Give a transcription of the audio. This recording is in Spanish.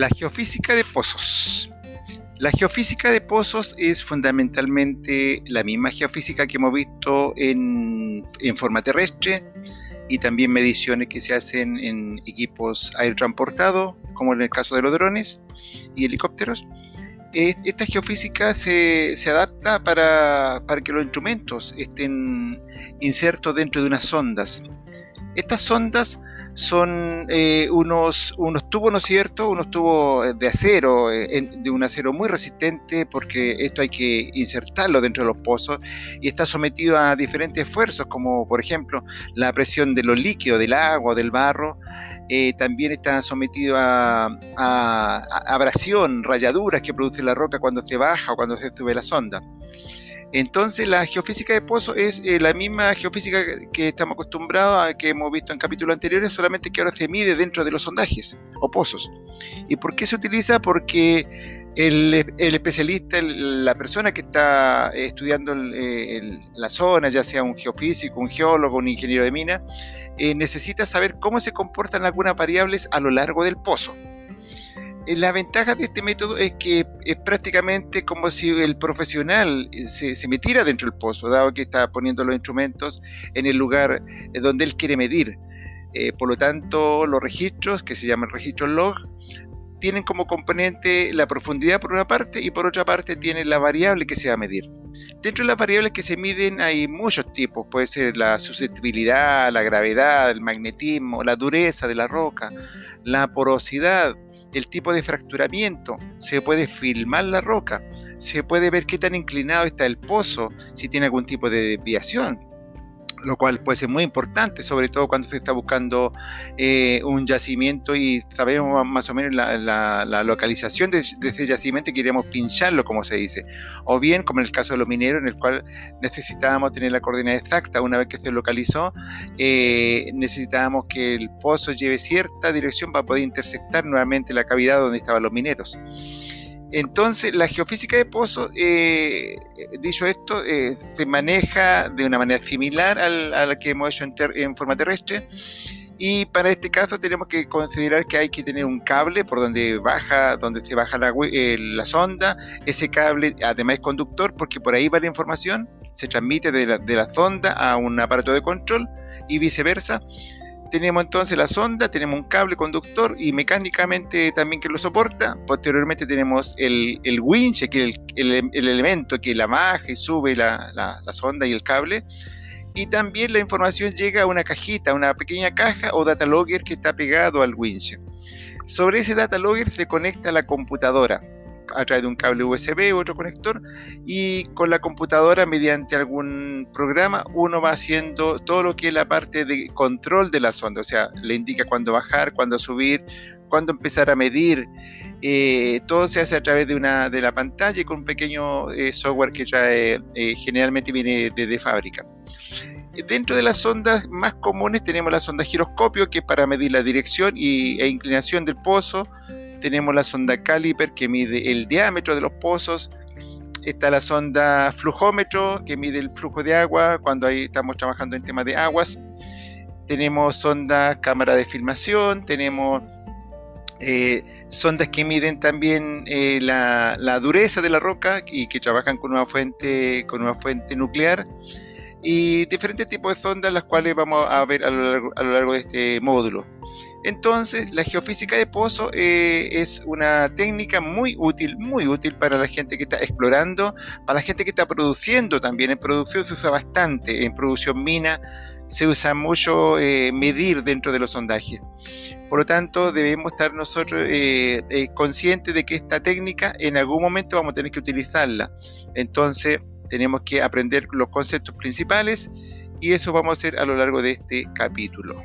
La geofísica de pozos. La geofísica de pozos es fundamentalmente la misma geofísica que hemos visto en, forma terrestre y también mediciones que se hacen en equipos aerotransportados, como en el caso de los drones y helicópteros. Eh, esta geofísica se, adapta para, para, que los instrumentos estén insertos dentro de unas sondas. Estas sondas son eh, unos, unos tubos, ¿no es cierto? Unos tubos de acero, eh, de un acero muy resistente, porque esto hay que insertarlo dentro de los pozos y está sometido a diferentes esfuerzos, como por ejemplo la presión de los líquidos, del agua, del barro. Eh, también está sometido a, a abrasión, rayaduras que produce la roca cuando se baja o cuando se sube la sonda. Entonces la geofísica de pozo es eh, la misma geofísica que estamos acostumbrados a que hemos visto en capítulos anteriores, solamente que ahora se mide dentro de los sondajes o pozos. ¿Y por qué se utiliza? Porque el, especialista, la persona que está estudiando la zona, ya sea un geofísico, un geólogo, un ingeniero de mina, eh, necesita saber cómo se comportan algunas variables a lo largo del pozo. Eh, la ventaja de este método es que es prácticamente como si el profesional eh, se, metiera dentro del pozo, dado que está poniendo los instrumentos en el lugar eh, donde él quiere medir. por lo tanto, los registros, que se llaman registros log, tienen como componente la profundidad por una parte y por otra parte tienen la variable que se va a medir. Dentro de las variables que se miden hay muchos tipos, puede ser la susceptibilidad, la gravedad, el magnetismo, la dureza de la roca, la porosidad, el tipo de fracturamiento, se puede filmar la roca, se puede ver qué tan inclinado está el pozo, si tiene algún tipo de desviación, lo cual puede ser muy importante, sobre todo cuando se está buscando eh, un yacimiento y sabemos más o menos la, localización de, ese yacimiento y queremos pincharlo, como se dice. O bien, como en el caso de los mineros, en el cual necesitábamos tener la coordenada exacta una vez que se localizó, eh, necesitábamos que el pozo lleve cierta dirección para poder intersectar nuevamente la cavidad donde estaban los mineros. Entonces, la geofísica de pozo, eh, dicho esto, eh, se maneja de una manera similar a la que hemos hecho en, forma terrestre. Y para este caso tenemos que considerar que hay que tener un cable por donde baja, donde se baja la, eh, la sonda. Ese cable además es conductor porque por ahí va la información, se transmite de la, de la sonda a un aparato de control y viceversa. Tenemos entonces la sonda, tenemos un cable conductor y mecánicamente también que lo soporta. Posteriormente tenemos el, el winch, que es el, elemento que la baja y sube la, la, sonda y el cable. Y también la información llega a una cajita, una pequeña caja o data logger que está pegado al winch. Sobre ese data logger se conecta la computadora a través de un cable USB u otro conector y con la computadora mediante algún programa uno va haciendo todo lo que es la parte de control de la sonda, o sea, le indica cuándo bajar, cuándo subir, cuándo empezar a medir. Eh, todo se hace a través de, una, de la pantalla con un pequeño eh, software que trae, eh, generalmente viene de, fábrica. Dentro de las sondas más comunes tenemos la sonda giroscopio, que es para medir la dirección y, e inclinación del pozo, tenemos la sonda caliper que mide el diámetro de los pozos, está la sonda flujómetro que mide el flujo de agua cuando ahí estamos trabajando en temas de aguas, tenemos sonda cámara de filmación, tenemos eh, sondas que miden también eh, la, dureza de la roca y que trabajan con una fuente, con una fuente nuclear. Y diferentes tipos de sondas las cuales vamos a ver a lo largo de este módulo. Entonces, la geofísica de pozo eh, es una técnica muy útil, muy útil para la gente que está explorando, para la gente que está produciendo también. En producción se usa bastante, en producción mina se usa mucho eh, medir dentro de los sondajes. Por lo tanto, debemos estar nosotros eh, conscientes de que esta técnica en algún momento vamos a tener que utilizarla. Entonces, tenemos que aprender los conceptos principales y eso vamos a hacer a lo largo de este capítulo.